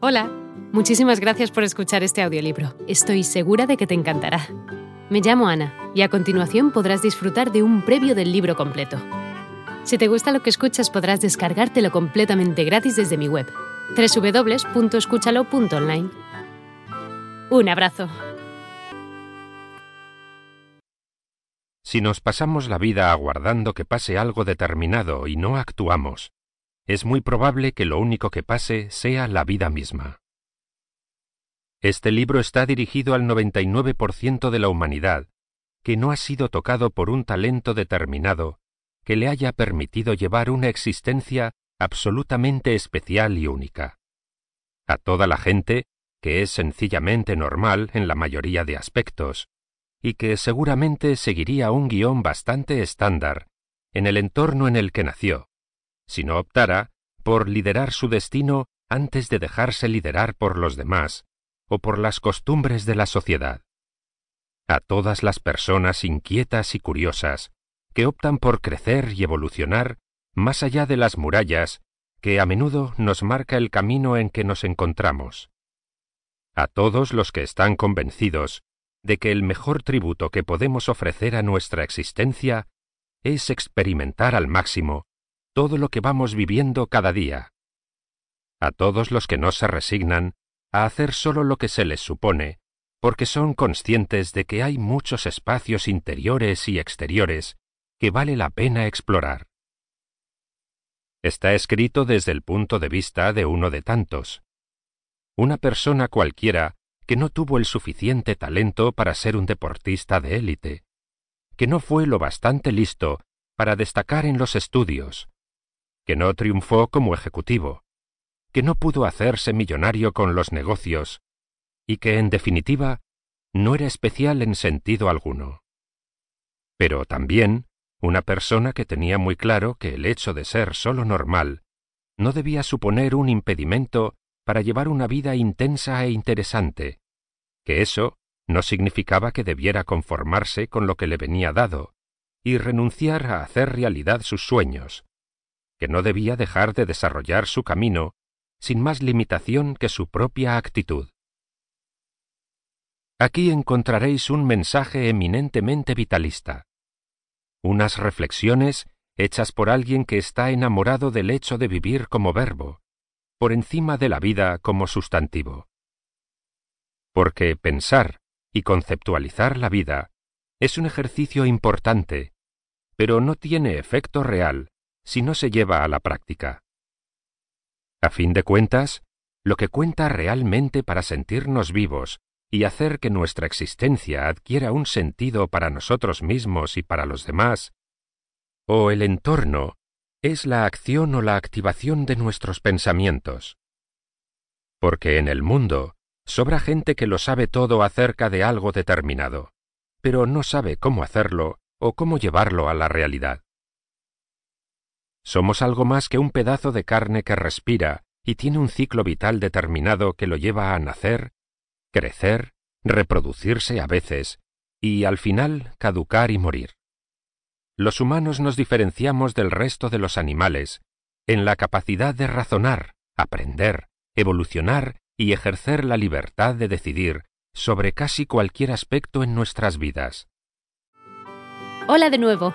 Hola, muchísimas gracias por escuchar este audiolibro. Estoy segura de que te encantará. Me llamo Ana y a continuación podrás disfrutar de un previo del libro completo. Si te gusta lo que escuchas podrás descargártelo completamente gratis desde mi web, www.escúchalo.online. Un abrazo. Si nos pasamos la vida aguardando que pase algo determinado y no actuamos, es muy probable que lo único que pase sea la vida misma. Este libro está dirigido al 99% de la humanidad, que no ha sido tocado por un talento determinado que le haya permitido llevar una existencia absolutamente especial y única. A toda la gente, que es sencillamente normal en la mayoría de aspectos, y que seguramente seguiría un guion bastante estándar en el entorno en el que nació, si no optara por liderar su destino antes de dejarse liderar por los demás o por las costumbres de la sociedad. A todas las personas inquietas y curiosas que optan por crecer y evolucionar más allá de las murallas que a menudo nos marca el camino en que nos encontramos. A todos los que están convencidos de que el mejor tributo que podemos ofrecer a nuestra existencia es experimentar al máximo todo lo que vamos viviendo cada día. A todos los que no se resignan a hacer solo lo que se les supone, porque son conscientes de que hay muchos espacios interiores y exteriores que vale la pena explorar. Está escrito desde el punto de vista de uno de tantos. Una persona cualquiera que no tuvo el suficiente talento para ser un deportista de élite, que no fue lo bastante listo para destacar en los estudios, que no triunfó como ejecutivo, que no pudo hacerse millonario con los negocios, y que, en definitiva, no era especial en sentido alguno. Pero también una persona que tenía muy claro que el hecho de ser solo normal no debía suponer un impedimento para llevar una vida intensa e interesante, que eso no significaba que debiera conformarse con lo que le venía dado y renunciar a hacer realidad sus sueños, que no debía dejar de desarrollar su camino sin más limitación que su propia actitud. Aquí encontraréis un mensaje eminentemente vitalista, unas reflexiones hechas por alguien que está enamorado del hecho de vivir como verbo, por encima de la vida como sustantivo. Porque pensar y conceptualizar la vida es un ejercicio importante, pero no tiene efecto real si no se lleva a la práctica. A fin de cuentas, lo que cuenta realmente para sentirnos vivos y hacer que nuestra existencia adquiera un sentido para nosotros mismos y para los demás, o el entorno, es la acción o la activación de nuestros pensamientos. Porque en el mundo sobra gente que lo sabe todo acerca de algo determinado, pero no sabe cómo hacerlo o cómo llevarlo a la realidad. Somos algo más que un pedazo de carne que respira y tiene un ciclo vital determinado que lo lleva a nacer, crecer, reproducirse a veces, y al final caducar y morir. Los humanos nos diferenciamos del resto de los animales en la capacidad de razonar, aprender, evolucionar y ejercer la libertad de decidir sobre casi cualquier aspecto en nuestras vidas. Hola de nuevo.